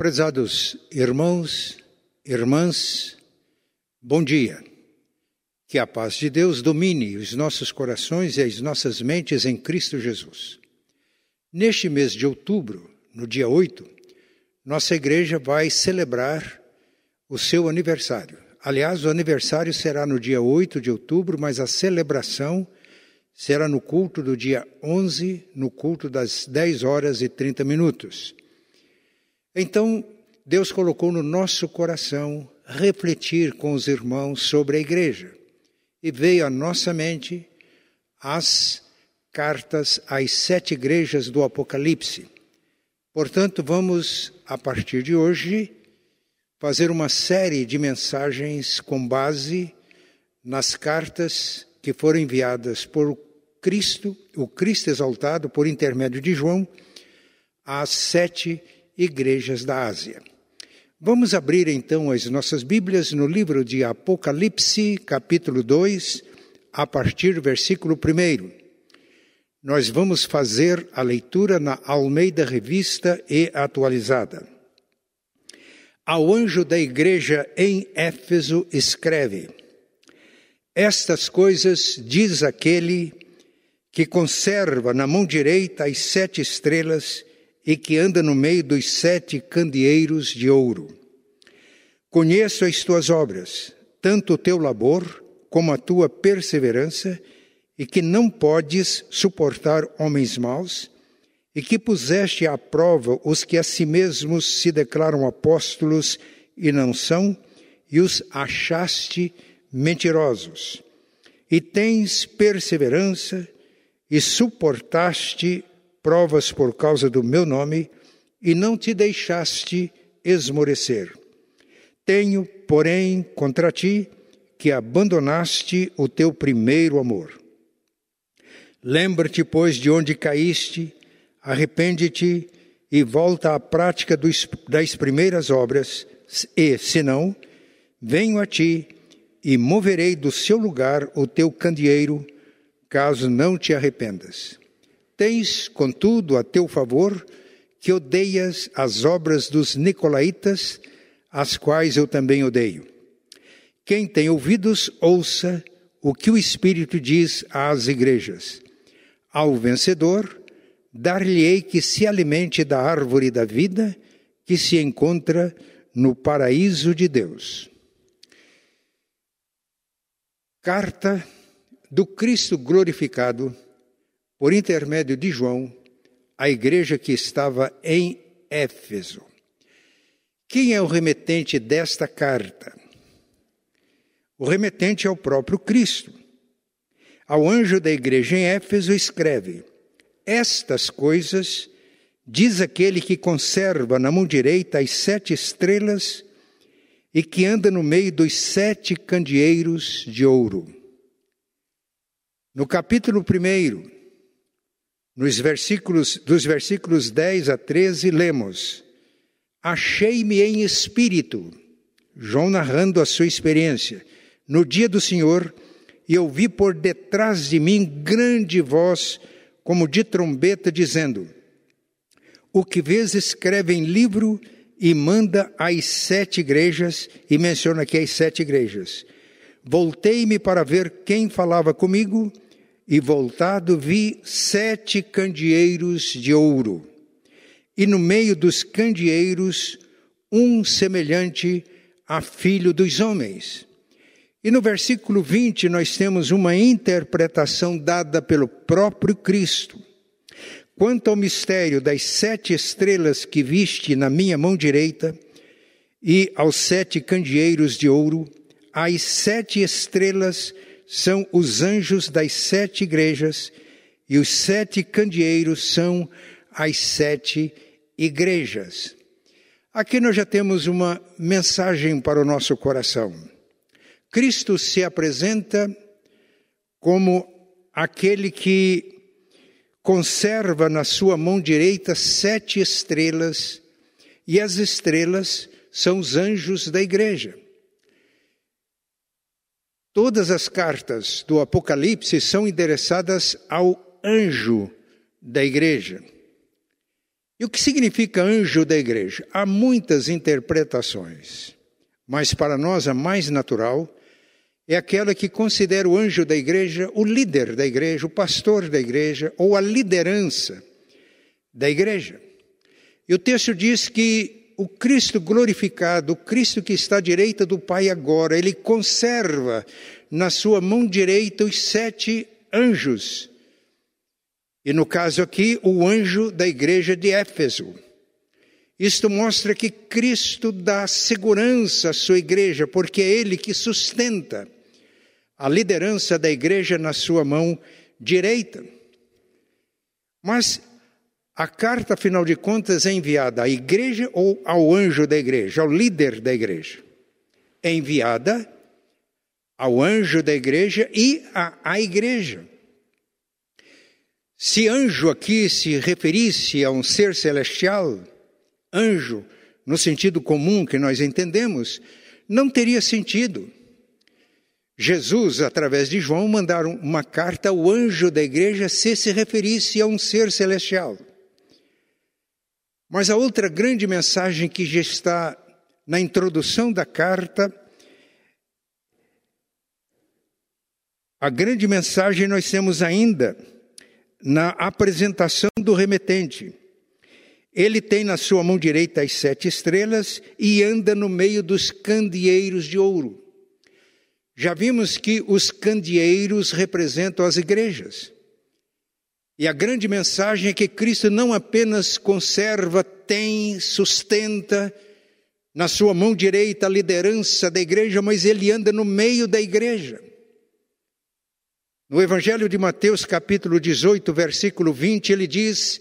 Prezados irmãos, irmãs, bom dia. Que a paz de Deus domine os nossos corações e as nossas mentes em Cristo Jesus. Neste mês de outubro, no dia 8, nossa igreja vai celebrar o seu aniversário. Aliás, o aniversário será no dia 8 de outubro, mas a celebração será no culto do dia 11, no culto das 10 horas e 30 minutos. Então, Deus colocou no nosso coração refletir com os irmãos sobre a igreja. E veio à nossa mente as cartas às sete igrejas do Apocalipse. Portanto, vamos, a partir de hoje, fazer uma série de mensagens com base nas cartas que foram enviadas por Cristo, o Cristo exaltado, por intermédio de João, às sete igrejas igrejas da Ásia. Vamos abrir então as nossas Bíblias no livro de Apocalipse, capítulo 2, a partir do versículo 1. Nós vamos fazer a leitura na Almeida Revista e Atualizada. Ao anjo da igreja em Éfeso escreve: Estas coisas diz aquele que conserva na mão direita as sete estrelas e que anda no meio dos sete candeeiros de ouro. Conheço as tuas obras, tanto o teu labor como a tua perseverança, e que não podes suportar homens maus, e que puseste à prova os que a si mesmos se declaram apóstolos e não são, e os achaste mentirosos. E tens perseverança, e suportaste provas por causa do meu nome e não te deixaste esmorecer. Tenho, porém, contra ti que abandonaste o teu primeiro amor. Lembra-te, pois, de onde caíste, arrepende-te e volta à prática das primeiras obras, e, se não, venho a ti e moverei do seu lugar o teu candeeiro, caso não te arrependas. Tens, contudo, a teu favor que odeias as obras dos nicolaítas, as quais eu também odeio. Quem tem ouvidos, ouça o que o Espírito diz às igrejas. Ao vencedor, dar-lhe-ei que se alimente da árvore da vida que se encontra no paraíso de Deus. Carta do Cristo glorificado por intermédio de João, a igreja que estava em Éfeso. Quem é o remetente desta carta? O remetente é o próprio Cristo. Ao anjo da igreja em Éfeso escreve: Estas coisas diz aquele que conserva na mão direita as sete estrelas e que anda no meio dos sete candeeiros de ouro. No capítulo 1, nos versículos, dos versículos 10 a 13, lemos: Achei-me em espírito, João narrando a sua experiência, no dia do Senhor, e ouvi por detrás de mim grande voz, como de trombeta, dizendo: O que vês escreve em livro e manda às sete igrejas, e menciona aqui as sete igrejas. Voltei-me para ver quem falava comigo, e voltado vi sete candeeiros de ouro, e no meio dos candeeiros um semelhante a filho dos homens. E no versículo 20 nós temos uma interpretação dada pelo próprio Cristo. Quanto ao mistério das sete estrelas que viste na minha mão direita e aos sete candeeiros de ouro, as sete estrelas são os anjos das sete igrejas e os sete candeeiros são as sete igrejas. Aqui nós já temos uma mensagem para o nosso coração. Cristo se apresenta como aquele que conserva na sua mão direita sete estrelas, e as estrelas são os anjos da igreja. Todas as cartas do Apocalipse são endereçadas ao anjo da igreja. E o que significa anjo da igreja? Há muitas interpretações, mas para nós a mais natural é aquela que considera o anjo da igreja o líder da igreja, o pastor da igreja ou a liderança da igreja. E o texto diz que o Cristo glorificado, o Cristo que está à direita do Pai agora, ele conserva na sua mão direita os sete anjos. E no caso aqui, o anjo da igreja de Éfeso. Isto mostra que Cristo dá segurança à sua igreja, porque é Ele que sustenta a liderança da igreja na sua mão direita. Mas a carta, afinal de contas, é enviada à igreja ou ao anjo da igreja, ao líder da igreja? É enviada ao anjo da igreja e à, à igreja. Se anjo aqui se referisse a um ser celestial, anjo, no sentido comum que nós entendemos, não teria sentido. Jesus, através de João, mandaram uma carta ao anjo da igreja se se referisse a um ser celestial. Mas a outra grande mensagem que já está na introdução da carta A grande mensagem nós temos ainda na apresentação do remetente. Ele tem na sua mão direita as sete estrelas e anda no meio dos candeeiros de ouro. Já vimos que os candeeiros representam as igrejas. E a grande mensagem é que Cristo não apenas conserva, tem, sustenta na sua mão direita a liderança da igreja, mas ele anda no meio da igreja. No Evangelho de Mateus, capítulo 18, versículo 20, ele diz: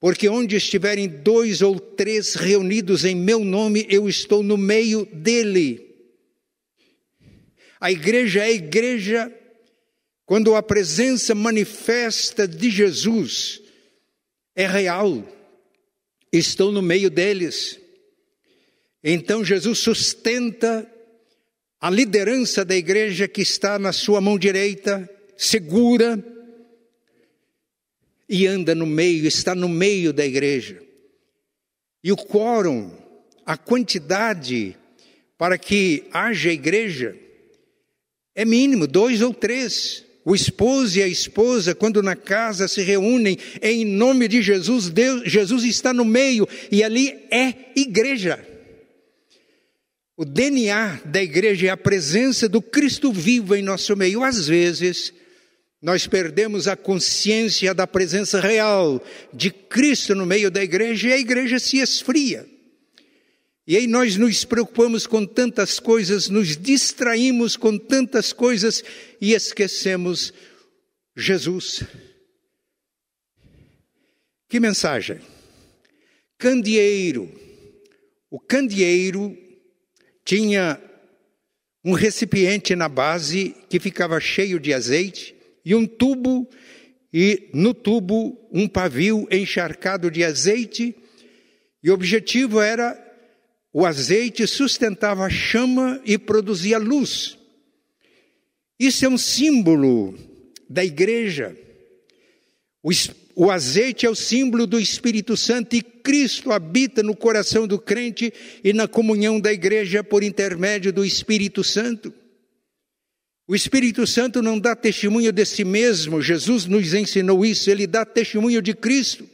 Porque onde estiverem dois ou três reunidos em meu nome, eu estou no meio dele. A igreja é a igreja quando a presença manifesta de Jesus é real. Estou no meio deles. Então Jesus sustenta a liderança da igreja que está na sua mão direita, segura e anda no meio, está no meio da igreja. E o quórum, a quantidade para que haja igreja é mínimo, dois ou três. O esposo e a esposa, quando na casa se reúnem em nome de Jesus, Deus, Jesus está no meio e ali é igreja. O DNA da igreja é a presença do Cristo vivo em nosso meio. Às vezes, nós perdemos a consciência da presença real de Cristo no meio da igreja e a igreja se esfria. E aí nós nos preocupamos com tantas coisas, nos distraímos com tantas coisas e esquecemos Jesus. Que mensagem? Candeeiro. O candeeiro tinha um recipiente na base que ficava cheio de azeite e um tubo, e no tubo um pavio encharcado de azeite, e o objetivo era o azeite sustentava a chama e produzia luz. Isso é um símbolo da igreja. O, o, azeite é o símbolo do Espírito Santo e Cristo habita no coração do crente e na comunhão da igreja por intermédio do Espírito Santo. O Espírito Santo não dá testemunho de si mesmo, Jesus nos ensinou isso, ele dá testemunho de Cristo.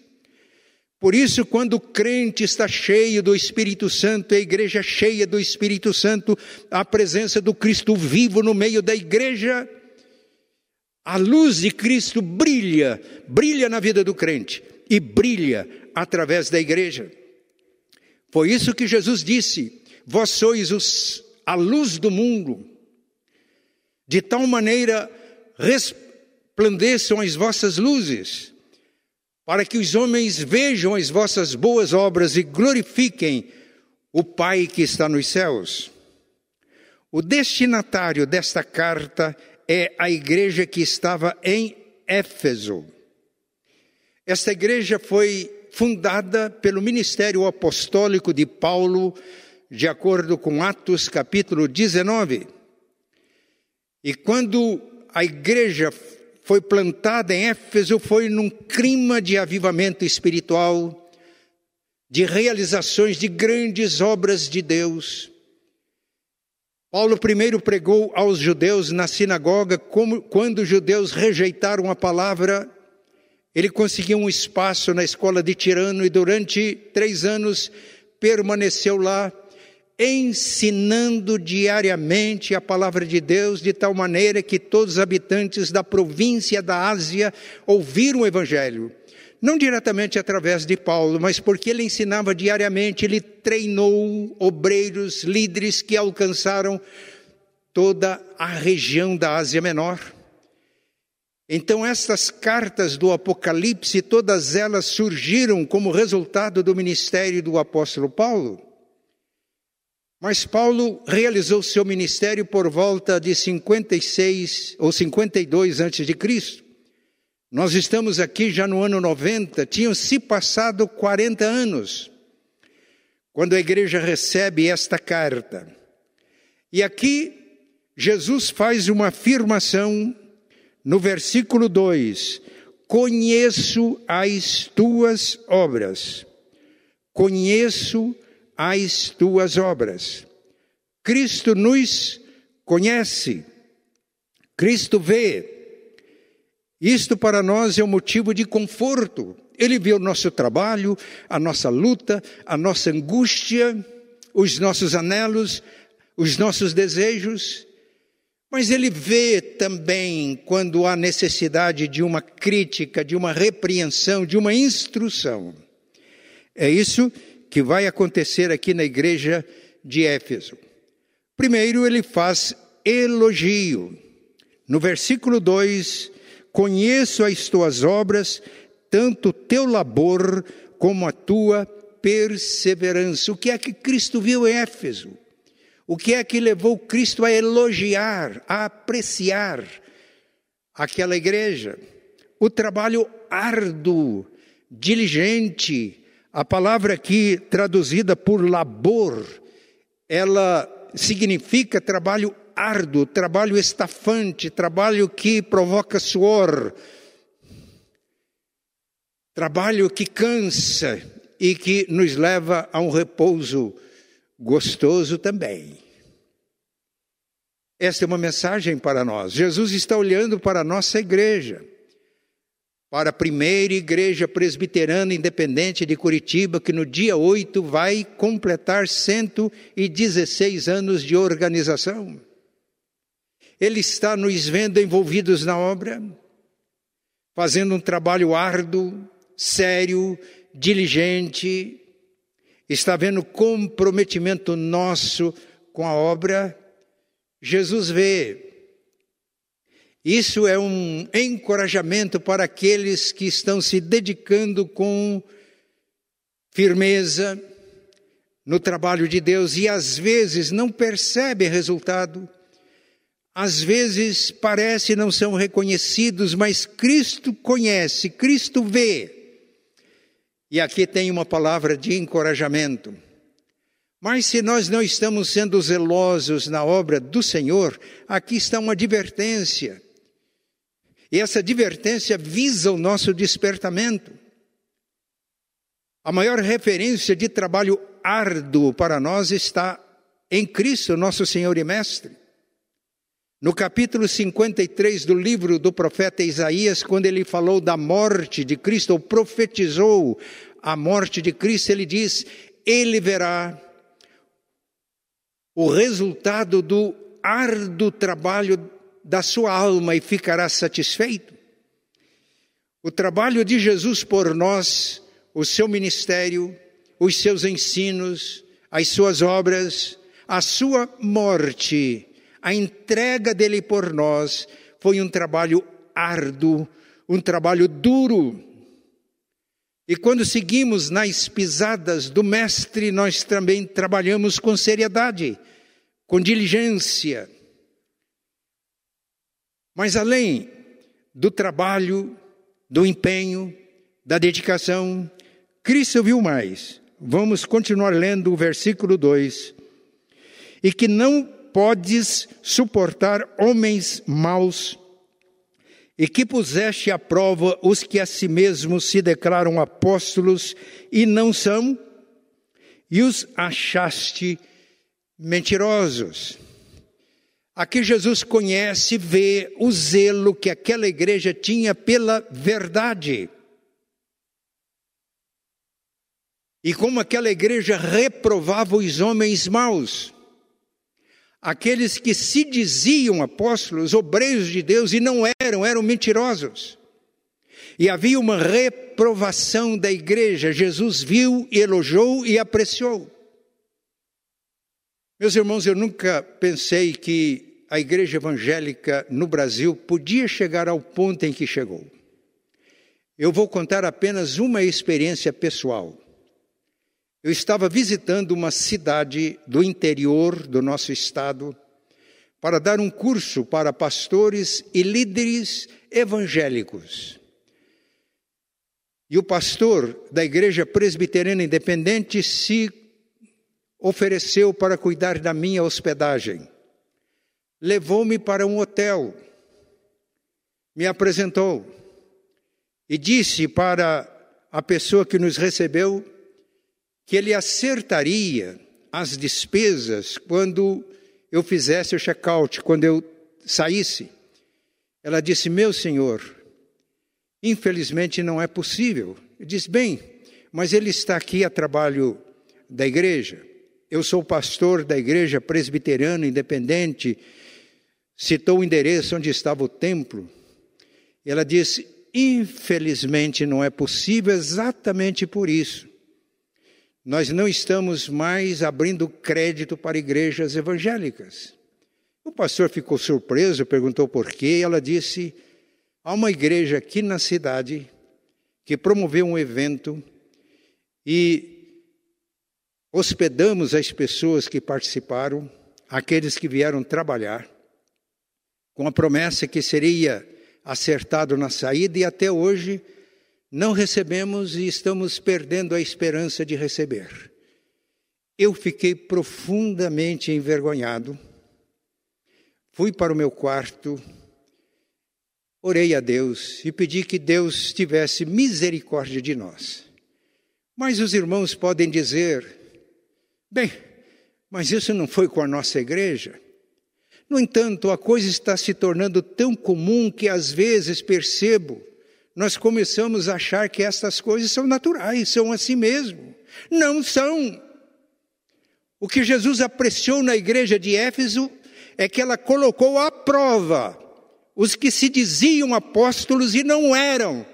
Por isso, quando o crente está cheio do Espírito Santo, a igreja cheia do Espírito Santo, a presença do Cristo vivo no meio da igreja, a luz de Cristo brilha, brilha na vida do crente e brilha através da igreja. Foi isso que Jesus disse: Vós sois os, a luz do mundo de tal maneira resplandeçam as vossas luzes, para que os homens vejam as vossas boas obras e glorifiquem o Pai que está nos céus. O destinatário desta carta é a igreja que estava em Éfeso. Esta igreja foi fundada pelo ministério apostólico de Paulo, de acordo com Atos capítulo 19. E quando a igreja foi plantada em Éfeso, foi num clima de avivamento espiritual, de realizações de grandes obras de Deus. Paulo primeiro pregou aos judeus na sinagoga, como, quando os judeus rejeitaram a palavra, ele conseguiu um espaço na escola de Tirano e durante três anos permaneceu lá, ensinando diariamente a palavra de Deus, de tal maneira que todos os habitantes da província da Ásia ouviram o Evangelho não diretamente através de Paulo, mas porque ele ensinava diariamente, ele treinou obreiros, líderes que alcançaram toda a região da Ásia Menor. Então, estas cartas do Apocalipse, todas elas surgiram como resultado do ministério do apóstolo Paulo. Mas Paulo realizou seu ministério por volta de 56 ou 52 antes de Cristo. Nós estamos aqui já no ano 90, tinham se passado 40 anos, quando a igreja recebe esta carta. E aqui, Jesus faz uma afirmação no versículo 2: Conheço as tuas obras, conheço as tuas obras. Cristo nos conhece, Cristo vê, isto para nós é um motivo de conforto. Ele vê o nosso trabalho, a nossa luta, a nossa angústia, os nossos anelos, os nossos desejos. Mas ele vê também quando há necessidade de uma crítica, de uma repreensão, de uma instrução. É isso que vai acontecer aqui na igreja de Éfeso. Primeiro, ele faz elogio. No versículo 2, Conheço as tuas obras, tanto teu labor como a tua perseverança. O que é que Cristo viu em Éfeso? O que é que levou Cristo a elogiar, a apreciar aquela igreja? O trabalho árduo, diligente. A palavra aqui traduzida por labor, ela significa trabalho árduo, trabalho estafante, trabalho que provoca suor, trabalho que cansa e que nos leva a um repouso gostoso também. Esta é uma mensagem para nós. Jesus está olhando para a nossa igreja, para a primeira igreja presbiterana independente de Curitiba, que no dia 8 vai completar 116 anos de organização. Ele está nos vendo envolvidos na obra, fazendo um trabalho árduo, sério, diligente, está vendo comprometimento nosso com a obra. Jesus vê. Isso é um encorajamento para aqueles que estão se dedicando com firmeza no trabalho de Deus e às vezes não percebem resultado às vezes parece não são reconhecidos, mas Cristo conhece, Cristo vê. E aqui tem uma palavra de encorajamento. Mas se nós não estamos sendo zelosos na obra do Senhor, aqui está uma advertência. E essa advertência visa o nosso despertamento. A maior referência de trabalho árduo para nós está em Cristo, nosso Senhor e Mestre. No capítulo 53 do livro do profeta Isaías, quando ele falou da morte de Cristo, ou profetizou a morte de Cristo, ele diz: Ele verá o resultado do árduo trabalho da sua alma e ficará satisfeito. O trabalho de Jesus por nós, o seu ministério, os seus ensinos, as suas obras, a sua morte, a entrega dele por nós foi um trabalho árduo, um trabalho duro. E quando seguimos nas pisadas do Mestre, nós também trabalhamos com seriedade, com diligência. Mas além do trabalho, do empenho, da dedicação, Cristo viu mais. Vamos continuar lendo o versículo 2. E que não podes suportar homens maus e que puseste à prova os que a si mesmos se declaram apóstolos e não são, e os achaste mentirosos. Aqui Jesus conhece, vê o zelo que aquela igreja tinha pela verdade. E como aquela igreja reprovava os homens maus, aqueles que se diziam apóstolos, obreiros de Deus e não eram, eram mentirosos. E havia uma reprovação da igreja. Jesus viu, elogiou e apreciou. Meus irmãos, eu nunca pensei que a igreja evangélica no Brasil podia chegar ao ponto em que chegou. Eu vou contar apenas uma experiência pessoal. Eu estava visitando uma cidade do interior do nosso estado para dar um curso para pastores e líderes evangélicos. E o pastor da Igreja Presbiteriana Independente se ofereceu para cuidar da minha hospedagem. Levou-me para um hotel, me apresentou e disse para a pessoa que nos recebeu que ele acertaria as despesas quando eu fizesse o check-out, quando eu saísse. Ela disse: Meu senhor, infelizmente não é possível. Eu disse: Bem, mas ele está aqui a trabalho da igreja. Eu sou pastor da igreja presbiteriana independente. Citou o endereço onde estava o templo. Ela disse: Infelizmente não é possível, exatamente por isso nós não estamos mais abrindo crédito para igrejas evangélicas. O pastor ficou surpreso, perguntou por quê, ela disse: há uma igreja aqui na cidade que promoveu um evento e hospedamos as pessoas que participaram, aqueles que vieram trabalhar, com a promessa que seria acertado na saída e até hoje não recebemos e estamos perdendo a esperança de receber. Eu fiquei profundamente envergonhado. Fui para o meu quarto, orei a Deus e pedi que Deus tivesse misericórdia de nós. Mas os irmãos podem dizer: bem, mas isso não foi com a nossa igreja. No entanto, a coisa está se tornando tão comum que às vezes percebo nós começamos a achar que estas coisas são naturais, são assim mesmo. Não são. O que Jesus apreciou na igreja de Éfeso é que ela colocou à prova os que se diziam apóstolos e não eram,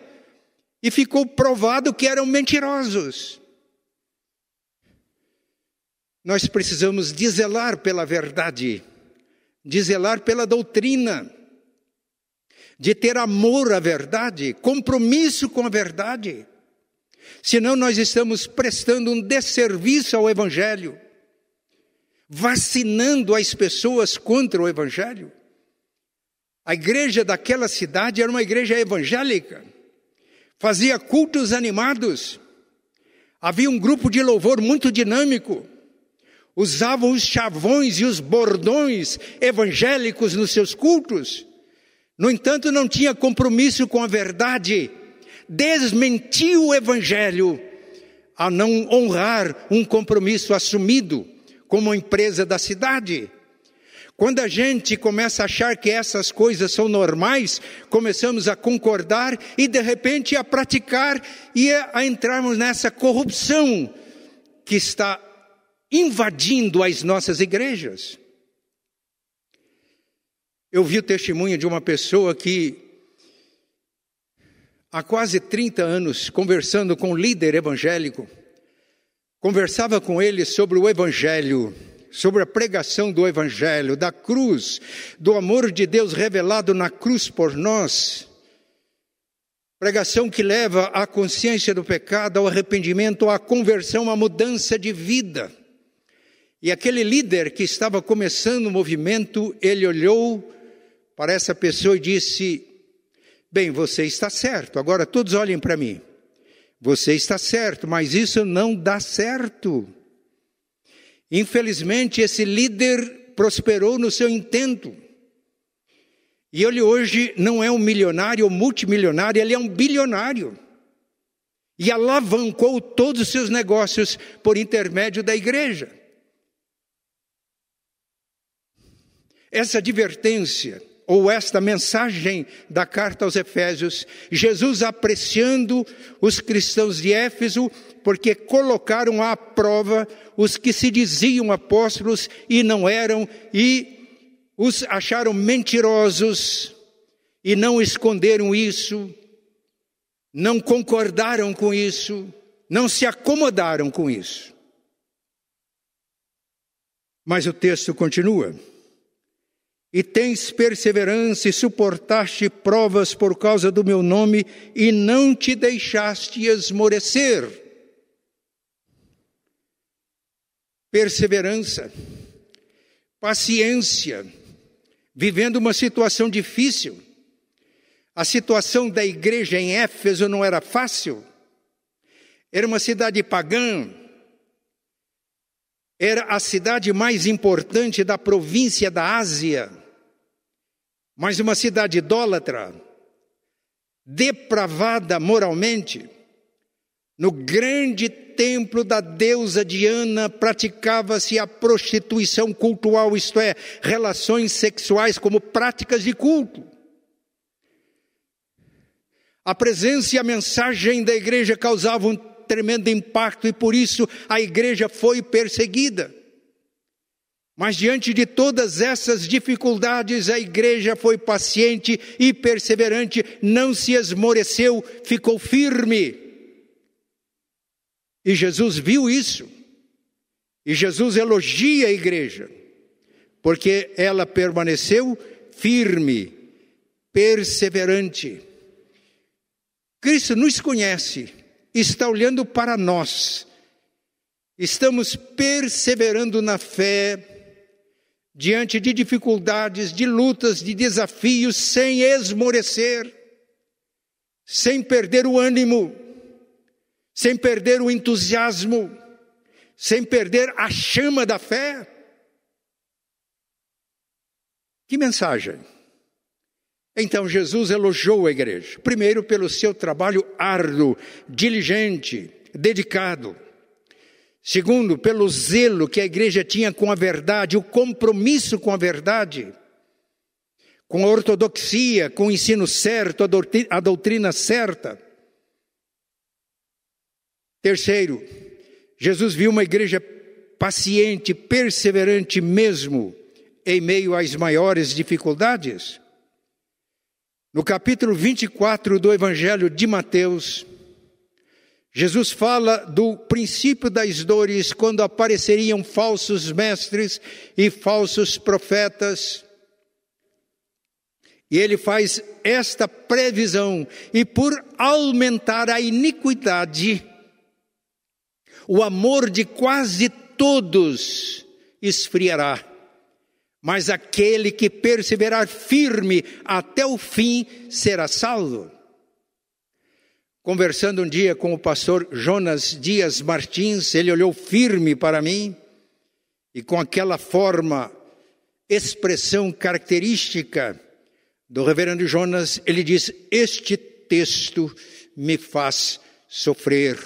e ficou provado que eram mentirosos. Nós precisamos dizelar pela verdade, dizelar pela doutrina de ter amor à verdade, compromisso com a verdade. Senão nós estamos prestando um desserviço ao Evangelho, vacinando as pessoas contra o Evangelho. A igreja daquela cidade era uma igreja evangélica, fazia cultos animados, havia um grupo de louvor muito dinâmico, usavam os chavões e os bordões evangélicos nos seus cultos. No entanto, não tinha compromisso com a verdade, desmentiu o evangelho a não honrar um compromisso assumido como empresa da cidade. Quando a gente começa a achar que essas coisas são normais, começamos a concordar e de repente a praticar e a entrarmos nessa corrupção que está invadindo as nossas igrejas. Eu vi o testemunho de uma pessoa que, há quase 30 anos, conversando com um líder evangélico, conversava com ele sobre o Evangelho, sobre a pregação do Evangelho, da cruz, do amor de Deus revelado na cruz por nós. Pregação que leva à consciência do pecado, ao arrependimento, à conversão, à mudança de vida. E aquele líder que estava começando o movimento, ele olhou para essa pessoa e disse: Bem, você está certo, agora todos olhem para mim. Você está certo, mas isso não dá certo. Infelizmente, esse líder prosperou no seu intento. E ele hoje não é um milionário ou multimilionário, ele é um bilionário. e alavancou todos os seus negócios por intermédio da igreja. Essa advertência ou esta mensagem da carta aos Efésios, Jesus apreciando os cristãos de Éfeso, porque colocaram à prova os que se diziam apóstolos e não eram, e os acharam mentirosos, e não esconderam isso, não concordaram com isso, não se acomodaram com isso. Mas o texto continua e tens perseverança e suportaste provas por causa do meu nome e não te deixaste esmorecer. Perseverança, paciência, vivendo uma situação difícil. A situação da igreja em Éfeso não era fácil. Era uma cidade pagã, era a cidade mais importante da província da Ásia mas uma cidade idólatra, depravada moralmente, no grande templo da deusa Diana praticava-se a prostituição cultual, isto é, relações sexuais como práticas de culto. A presença e a mensagem da igreja causavam um tremendo impacto e por isso a igreja foi perseguida. Mas diante de todas essas dificuldades, a igreja foi paciente e perseverante, não se esmoreceu, ficou firme. E Jesus viu isso. E Jesus elogia a igreja, porque ela permaneceu firme, perseverante. Cristo nos conhece, está olhando para nós. Estamos perseverando na fé, diante de dificuldades, de lutas, de desafios, sem esmorecer, sem perder o ânimo, sem perder o entusiasmo, sem perder a chama da fé. Que mensagem! Então Jesus elogiou a igreja, primeiro pelo seu trabalho árduo, diligente, dedicado. Segundo, pelo zelo que a igreja tinha com a verdade, o compromisso com a verdade, com a ortodoxia, com o ensino certo, a doutrina, certa. Terceiro, Jesus viu uma igreja paciente, perseverante mesmo em meio às maiores dificuldades. No capítulo 24 do Evangelho de Mateus, Jesus fala do princípio das dores quando apareceriam falsos mestres e falsos profetas. E ele faz esta previsão, e por aumentar a iniquidade, o amor de quase todos esfriará, mas aquele que perseverar firme até o fim será salvo. Conversando um dia com o pastor Jonas Dias Martins, ele olhou firme para mim e com aquela forma, expressão característica do reverendo Jonas, ele diz: Este texto me faz sofrer.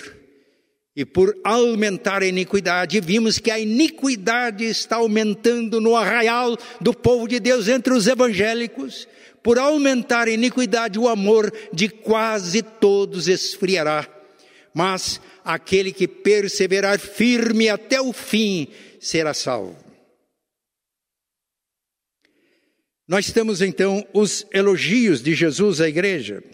E por aumentar a iniquidade, vimos que a iniquidade está aumentando no arraial do povo de Deus entre os evangélicos por aumentar a iniquidade, o amor de quase todos esfriará. Mas aquele que perseverar firme até o fim será salvo. Nós temos então os elogios de Jesus à igreja,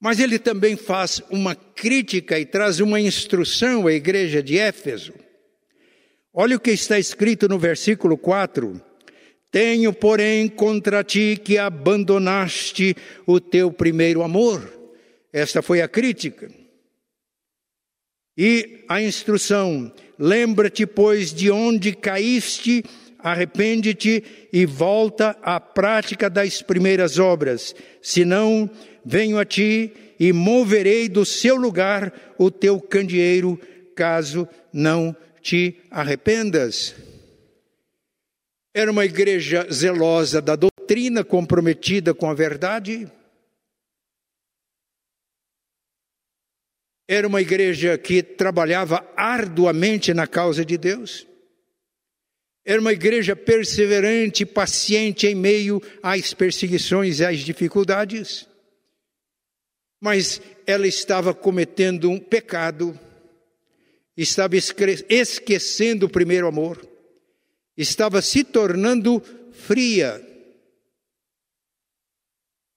mas ele também faz uma crítica e traz uma instrução à igreja de Éfeso. Olha o que está escrito no versículo 4 tenho, porém, contra ti que abandonaste o teu primeiro amor. Esta foi a crítica. E a instrução: lembra-te, pois, de onde caíste, arrepende-te e volta à prática das primeiras obras. Senão, venho a ti e moverei do seu lugar o teu candeeiro, caso não te arrependas. Era uma igreja zelosa da doutrina, comprometida com a verdade. Era uma igreja que trabalhava arduamente na causa de Deus. Era uma igreja perseverante, paciente em meio às perseguições e às dificuldades. Mas ela estava cometendo um pecado, estava esquecendo o primeiro amor, estava se tornando fria.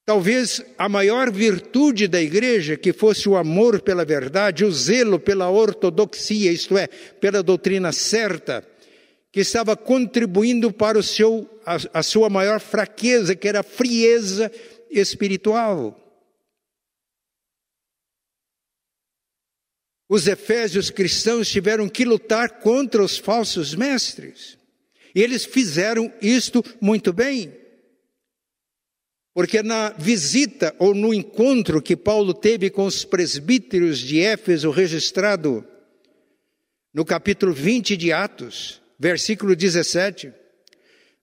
Talvez a maior virtude da igreja, que fosse o amor pela verdade, o zelo pela ortodoxia, isto é, pela doutrina certa, que estava contribuindo para o seu, a, a sua maior fraqueza, que era a frieza espiritual. Os efésios cristãos tiveram que lutar contra os falsos mestres. Eles fizeram isto muito bem. Porque na visita ou no encontro que Paulo teve com os presbíteros de Éfeso, registrado no capítulo 20 de Atos, versículo 17.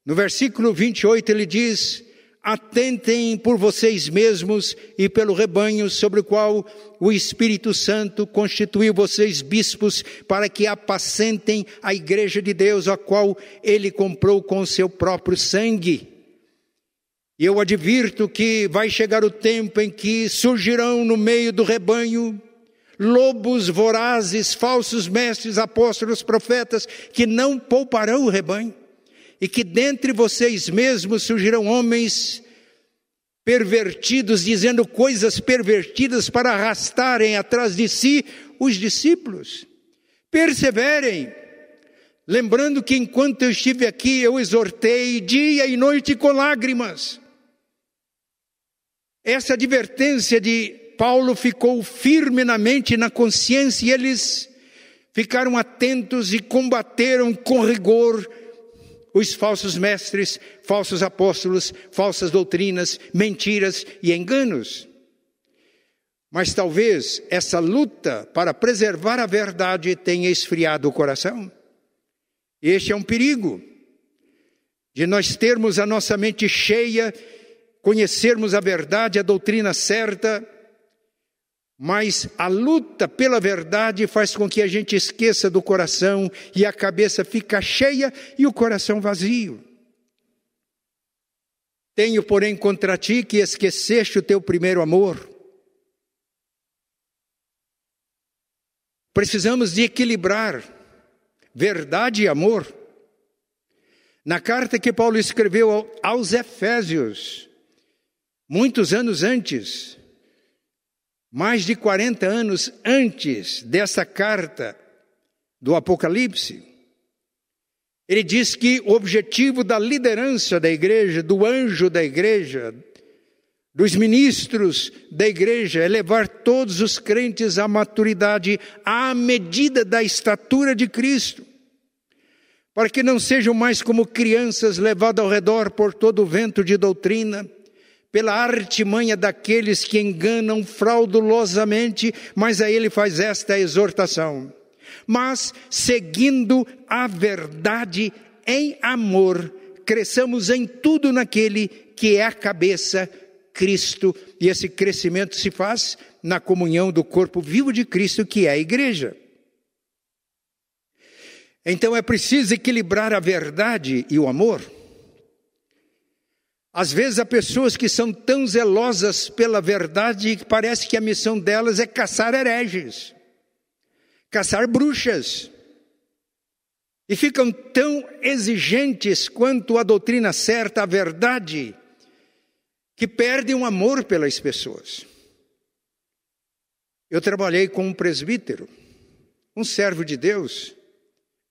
No versículo 28 ele diz: Atentem por vocês mesmos e pelo rebanho sobre o qual o Espírito Santo constituiu vocês bispos para que apacentem a igreja de Deus, a qual ele comprou com seu próprio sangue. E eu advirto que vai chegar o tempo em que surgirão no meio do rebanho lobos vorazes, falsos mestres, apóstolos, profetas, que não pouparão o rebanho, e que dentre vocês mesmos surgirão homens pervertidos, dizendo coisas pervertidas para arrastarem atrás de si os discípulos. Perseverem, lembrando que enquanto eu estive aqui, eu exortei dia e noite com lágrimas. Essa advertência de Paulo ficou firme na mente e na consciência, e eles ficaram atentos e combateram com rigor os falsos mestres, falsos apóstolos, falsas doutrinas, mentiras e enganos. Mas talvez essa luta para preservar a verdade tenha esfriado o coração. Este é um perigo de nós termos a nossa mente cheia, conhecermos a verdade, a doutrina certa, mas a luta pela verdade faz com que a gente esqueça do coração e a cabeça fica cheia e o coração vazio. Tenho, porém, contra ti que esqueceste o teu primeiro amor. Precisamos de equilibrar verdade e amor. Na carta que Paulo escreveu aos Efésios, muitos anos antes, mais de 40 anos antes dessa carta do Apocalipse, ele diz que o objetivo da liderança da igreja, do anjo da igreja, dos ministros da igreja é levar todos os crentes à maturidade à medida da estatura de Cristo, para que não sejam mais como crianças levadas ao redor por todo o vento de doutrina, pela artimanha daqueles que enganam fraudulosamente, mas a ele faz esta exortação. Mas, seguindo a verdade em amor, cresçamos em tudo naquele que é a cabeça, Cristo, e esse crescimento se faz na comunhão do corpo vivo de Cristo, que é a igreja. Então é preciso equilibrar a verdade e o amor. Às vezes há pessoas que são tão zelosas pela verdade que parece que a missão delas é caçar hereges, caçar bruxas. E ficam tão exigentes quanto a doutrina certa, a verdade, que perdem o amor pelas pessoas. Eu trabalhei com um presbítero, um servo de Deus,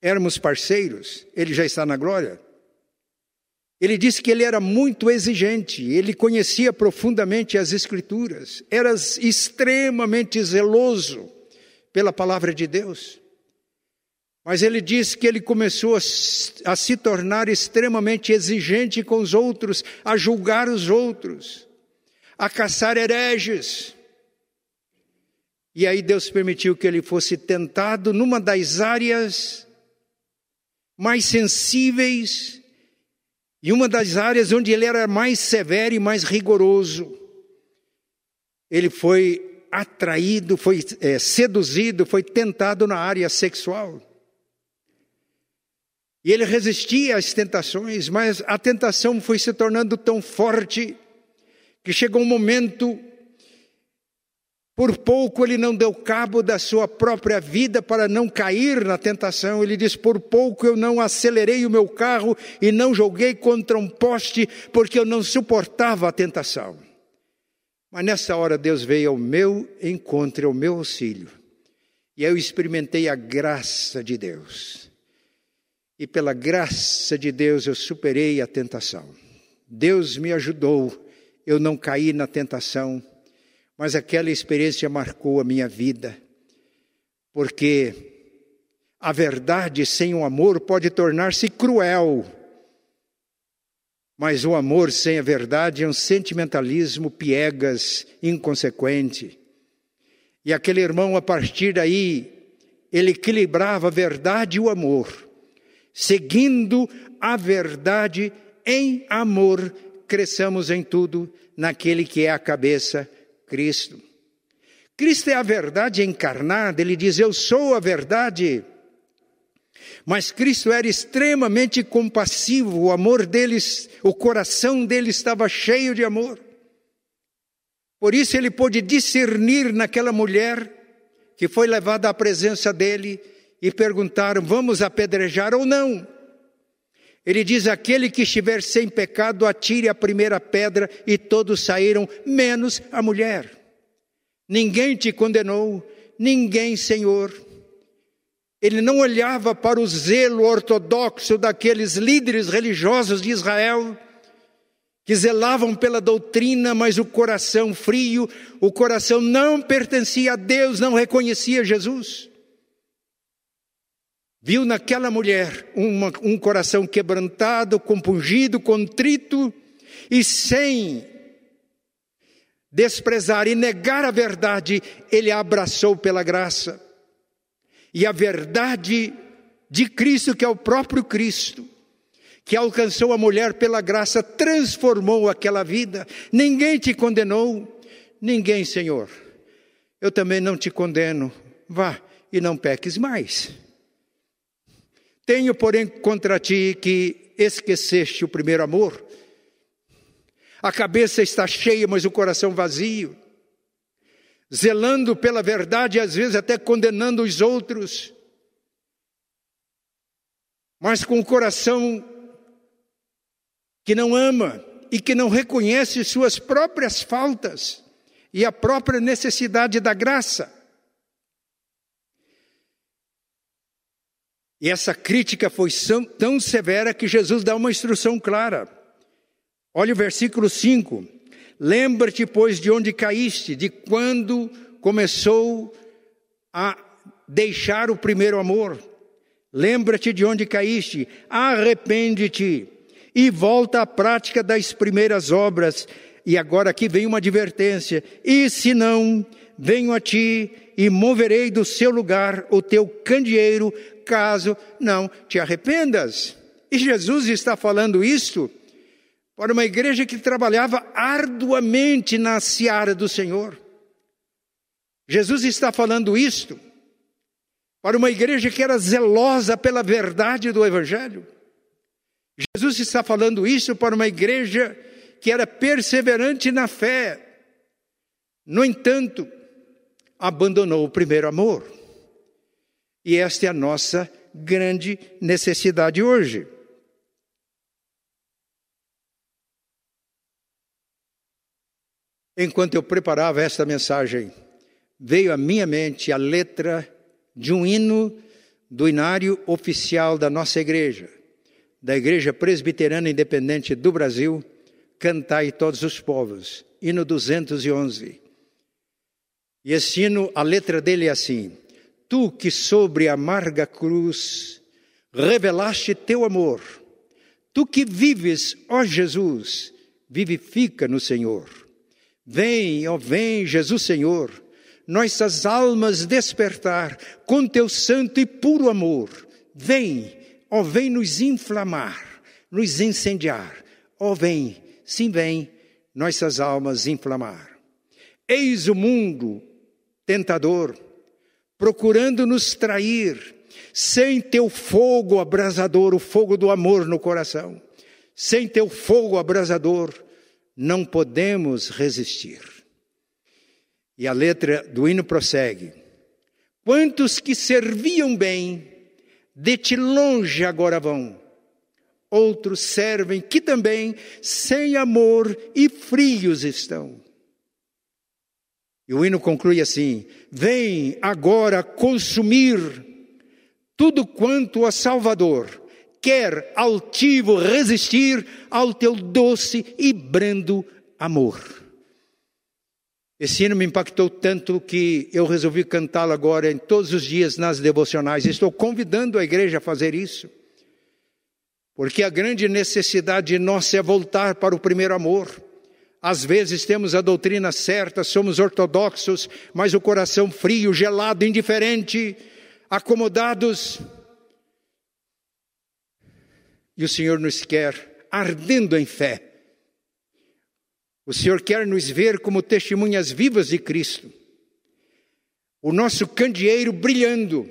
éramos parceiros, ele já está na glória. Ele disse que ele era muito exigente, ele conhecia profundamente as Escrituras, era extremamente zeloso pela palavra de Deus. Mas ele disse que ele começou a, se tornar extremamente exigente com os outros, a julgar os outros, a caçar hereges. E aí Deus permitiu que ele fosse tentado numa das áreas mais sensíveis e uma das áreas onde ele era mais severo e mais rigoroso, ele foi atraído, foi é, seduzido, foi tentado na área sexual. E ele resistia às tentações, mas a tentação foi se tornando tão forte que chegou um momento, por pouco ele não deu cabo da sua própria vida para não cair na tentação. Ele diz: Por pouco eu não acelerei o meu carro e não joguei contra um poste, porque eu não suportava a tentação. Mas nessa hora Deus veio ao meu encontro, ao meu auxílio. E eu experimentei a graça de Deus. E pela graça de Deus eu superei a tentação. Deus me ajudou eu não caí na tentação, mas aquela experiência marcou a minha vida, porque a verdade sem o amor pode tornar-se cruel, mas o amor sem a verdade é um sentimentalismo piegas, inconsequente. E aquele irmão, a partir daí, ele equilibrava a verdade e o amor, seguindo a verdade em amor cresçamos em tudo naquele que é a cabeça, Cristo. Cristo é a verdade encarnada, ele diz: Eu sou a verdade. Mas Cristo era extremamente compassivo, o amor deles, o coração dele estava cheio de amor. Por isso ele pôde discernir naquela mulher que foi levada à presença dele e perguntaram: Vamos apedrejar ou não? Ele diz: Aquele que estiver sem pecado, atire a primeira pedra, e todos saíram, menos a mulher. Ninguém te condenou, ninguém, Senhor. Ele não olhava para o zelo ortodoxo daqueles líderes religiosos de Israel, que zelavam pela doutrina, mas o coração frio, o coração não pertencia a Deus, não reconhecia Jesus viu naquela mulher uma, um coração quebrantado, compungido, contrito e sem desprezar e negar a verdade, ele a abraçou pela graça. E a verdade de Cristo, que é o próprio Cristo, que alcançou a mulher pela graça, transformou aquela vida. Ninguém te condenou, ninguém, Senhor. Eu também não te condeno. Vá e não peques mais. Tenho, porém, contra ti que esqueceste o primeiro amor. A cabeça está cheia, mas o coração vazio. Zelando pela verdade, às vezes até condenando os outros. Mas com o coração que não ama e que não reconhece suas próprias faltas e a própria necessidade da graça. E essa crítica foi tão severa que Jesus dá uma instrução clara. Olha o versículo 5. Lembra-te, pois, de onde caíste, de quando começou a deixar o primeiro amor. Lembra-te de onde caíste, arrepende-te e volta à prática das primeiras obras. E agora aqui vem uma advertência: e se não, venho a ti e moverei do seu lugar o teu candeeiro caso não te arrependas. E Jesus está falando isto para uma igreja que trabalhava arduamente na seara do Senhor. Jesus está falando isto para uma igreja que era zelosa pela verdade do Evangelho. Jesus está falando isso para uma igreja que era perseverante na fé. No entanto, abandonou o primeiro amor. E esta é a nossa grande necessidade hoje. Enquanto eu preparava esta mensagem, veio à minha mente a letra de um hino do inário oficial da nossa igreja, da Igreja Presbiterana Independente do Brasil, Cantai Todos os Povos, hino 211. E esse hino, a letra dele é assim: tu que sobre a amarga cruz revelaste teu amor, tu que vives, ó Jesus, vivifica no Senhor. Vem, ó vem, Jesus Senhor, nossas almas despertar com teu santo e puro amor. Vem, ó vem nos inflamar, nos incendiar. Ó vem, sim vem, nossas almas inflamar. Eis o mundo tentador, procurando nos trair, sem teu fogo abrasador, o fogo do amor no coração, sem teu fogo abrasador, não podemos resistir. E a letra do hino prossegue: Quantos que serviam bem, de ti longe agora vão. Outros servem que também sem amor e frios estão. E o hino conclui assim: Vem agora consumir tudo quanto a Salvador quer altivo resistir ao teu doce e brando amor. Esse hino me impactou tanto que eu resolvi cantá-lo agora em todos os dias nas devocionais. Estou convidando a igreja a fazer isso. Porque a grande necessidade nossa é voltar para o primeiro amor. Às vezes temos a doutrina certa, somos ortodoxos, mas o coração frio, gelado, indiferente, acomodados. E o Senhor nos quer ardendo em fé. O Senhor quer nos ver como testemunhas vivas de Cristo. O nosso candeeiro brilhando.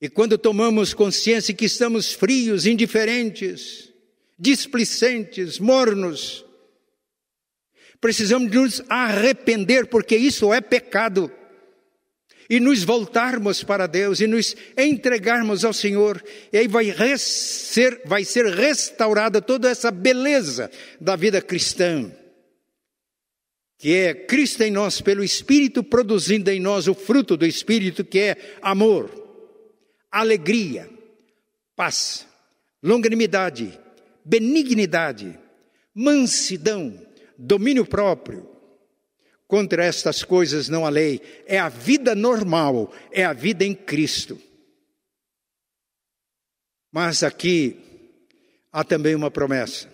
E quando tomamos consciência que estamos frios, indiferentes, displicentes, mornos. Precisamos nos arrepender, porque isso é pecado. E nos voltarmos para Deus e nos entregarmos ao Senhor, e aí vai ser, vai ser restaurada toda essa beleza da vida cristã, que é Cristo em nós, pelo Espírito produzindo em nós o fruto do Espírito, que é amor, alegria, paz, longanimidade, benignidade, mansidão, domínio próprio. Contra estas coisas não há lei, é a vida normal, é a vida em Cristo. Mas aqui há também uma promessa.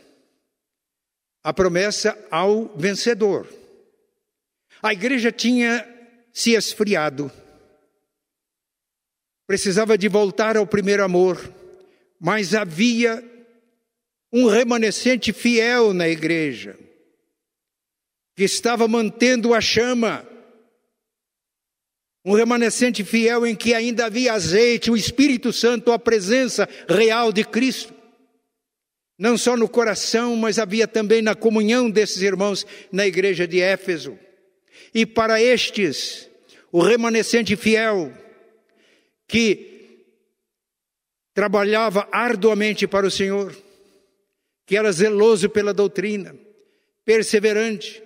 A promessa ao vencedor. A igreja tinha se esfriado, precisava de voltar ao primeiro amor, mas havia um remanescente fiel na igreja, que estava mantendo a chama, um remanescente fiel em que ainda havia azeite, o Espírito Santo, a presença real de Cristo. Não só no coração, mas havia também na comunhão desses irmãos na igreja de Éfeso. E para estes, o remanescente fiel, que trabalhava arduamente para o Senhor, que era zeloso pela doutrina, perseverante,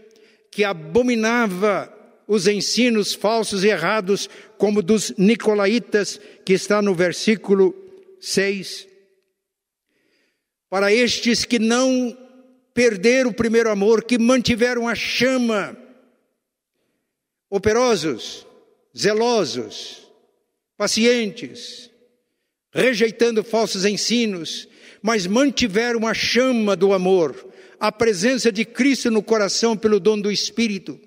que abominava os ensinos falsos e errados, como dos nicolaítas, que está no versículo 6. Para estes que não perderam o primeiro amor, que mantiveram a chama, operosos, zelosos, pacientes, rejeitando falsos ensinos, mas mantiveram a chama do amor, a presença de Cristo no coração pelo dom do Espírito.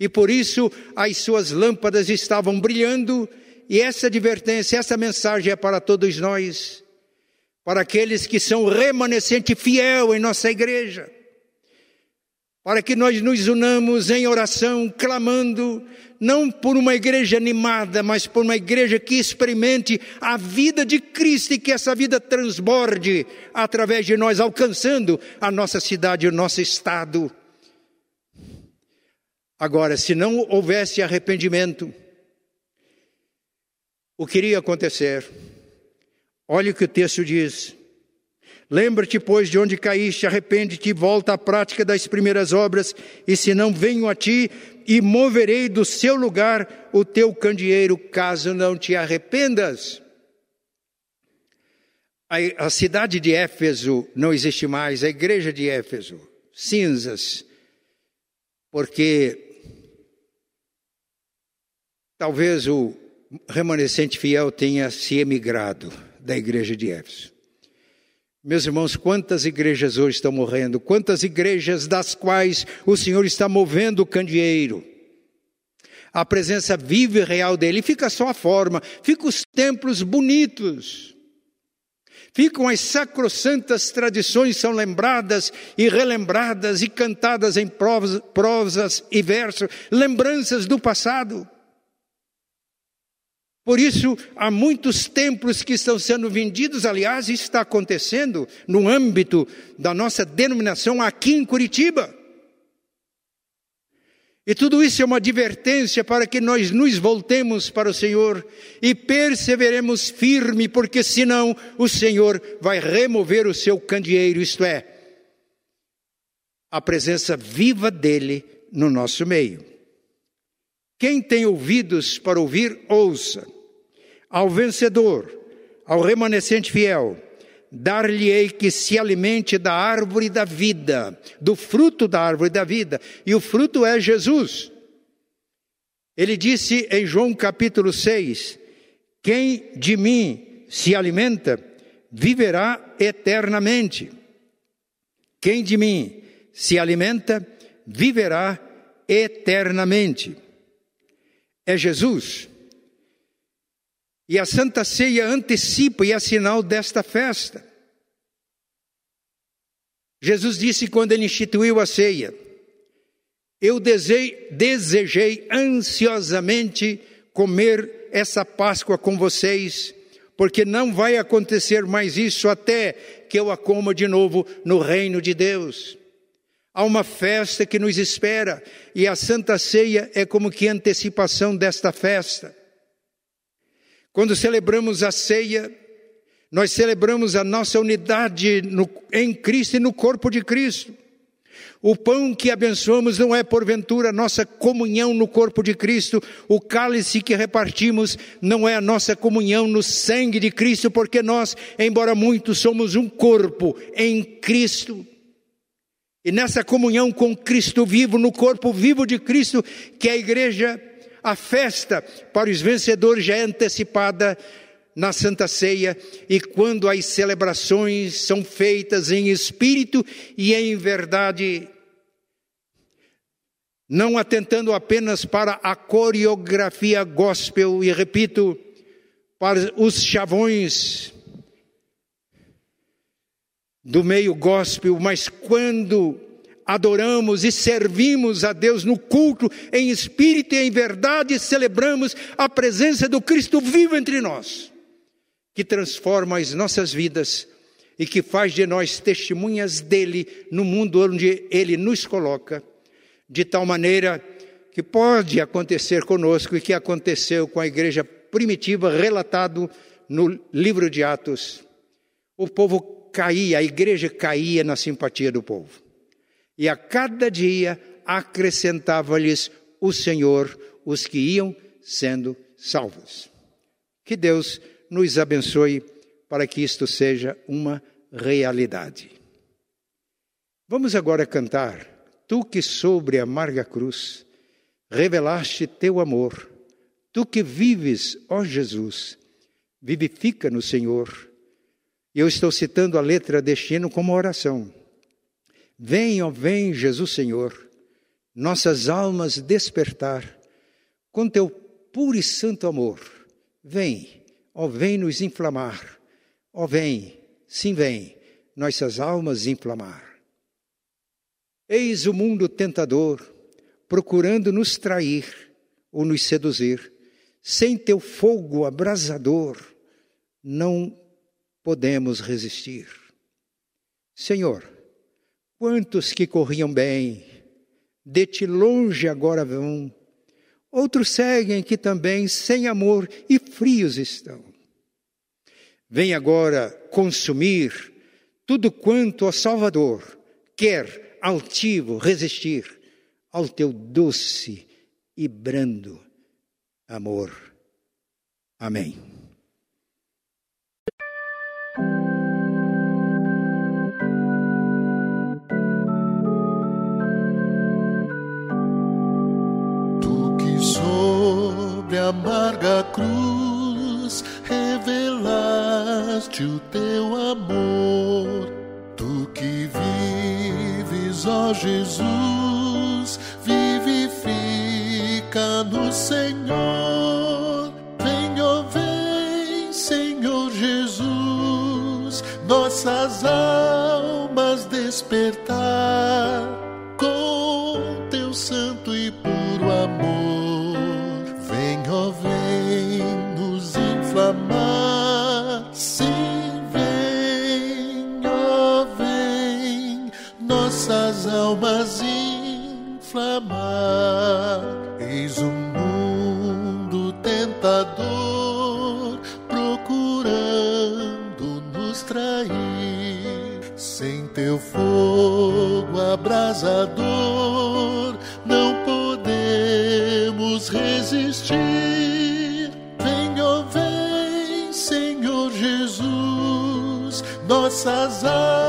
E por isso as suas lâmpadas estavam brilhando, e essa advertência, essa mensagem é para todos nós, para aqueles que são remanescente fiel em nossa igreja para que nós nos unamos em oração, clamando, não por uma igreja animada, mas por uma igreja que experimente a vida de Cristo e que essa vida transborde através de nós, alcançando a nossa cidade, o nosso estado. Agora, se não houvesse arrependimento, o que iria acontecer? Olha o que o texto diz. Lembra-te, pois, de onde caíste, arrepende-te, volta à prática das primeiras obras, e se não venho a ti, e moverei do seu lugar o teu candeeiro, caso não te arrependas. A, a cidade de Éfeso não existe mais, a igreja de Éfeso, cinzas, porque talvez o remanescente fiel tenha se emigrado da igreja de Éfeso. Meus irmãos, quantas igrejas hoje estão morrendo? Quantas igrejas das quais o Senhor está movendo o candeeiro? A presença viva e real dele. Fica só a forma, fica os templos bonitos. Ficam as sacrossantas tradições, são lembradas e relembradas e cantadas em prosas e versos, lembranças do passado. Por isso, há muitos templos que estão sendo vendidos, aliás, isso está acontecendo no âmbito da nossa denominação aqui em Curitiba. E tudo isso é uma advertência para que nós nos voltemos para o Senhor e perseveremos firme, porque senão o Senhor vai remover o seu candeeiro, isto é, a presença viva dele no nosso meio. Quem tem ouvidos para ouvir, ouça. Ao vencedor, ao remanescente fiel, dar-lhe-ei que se alimente da árvore da vida, do fruto da árvore da vida, e o fruto é Jesus. Ele disse em João capítulo 6: Quem de mim se alimenta, viverá eternamente. Quem de mim se alimenta, viverá eternamente. É Jesus. E a Santa Ceia antecipa e é sinal desta festa. Jesus disse quando ele instituiu a ceia: Eu desejei, desejei ansiosamente comer essa Páscoa com vocês, porque não vai acontecer mais isso até que eu a coma de novo no reino de Deus. Há uma festa que nos espera e a Santa Ceia é como que antecipação desta festa. Quando celebramos a ceia, nós celebramos a nossa unidade no, em Cristo e no corpo de Cristo. O pão que abençoamos não é porventura a nossa comunhão no corpo de Cristo, o cálice que repartimos não é a nossa comunhão no sangue de Cristo, porque nós, embora muitos, somos um corpo em Cristo. E nessa comunhão com Cristo vivo, no corpo vivo de Cristo, que é a igreja a festa para os vencedores já é antecipada na Santa Ceia e quando as celebrações são feitas em espírito e em verdade, não atentando apenas para a coreografia gospel, e repito, para os chavões do meio gospel, mas quando adoramos e servimos a Deus no culto, em espírito e em verdade, celebramos a presença do Cristo vivo entre nós, que transforma as nossas vidas e que faz de nós testemunhas dele no mundo onde ele nos coloca, de tal maneira que pode acontecer conosco e que aconteceu com a igreja primitiva, relatado no livro de Atos. O povo caía, a igreja caía na simpatia do povo e a cada dia acrescentava-lhes o Senhor os que iam sendo salvos. Que Deus nos abençoe para que isto seja uma realidade. Vamos agora cantar. Tu que sobre a amarga cruz revelaste teu amor, tu que vives, ó Jesus, vivifica no Senhor. Eu estou citando a letra deste hino como oração. Ó vem, Jesus Senhor, nossas almas despertar com teu puro e santo amor. Vem, ó vem nos inflamar. Ó vem, sim vem, nossas almas inflamar. Eis o mundo tentador, procurando nos trair ou nos seduzir. Sem teu fogo abrasador, não podemos resistir. Senhor, Quantos que corriam bem, de ti longe agora vão. Outros seguem que também sem amor e frios estão. Vem agora consumir tudo quanto, ó Salvador, quer altivo resistir ao teu doce e brando amor. Amém. o teu amor, tu que vives, ó Jesus, vivifica no Senhor. Venha, vem, Senhor Jesus, nossas almas despertar abrasador, não podemos resistir. Venha, vem, Senhor Jesus, nossas almas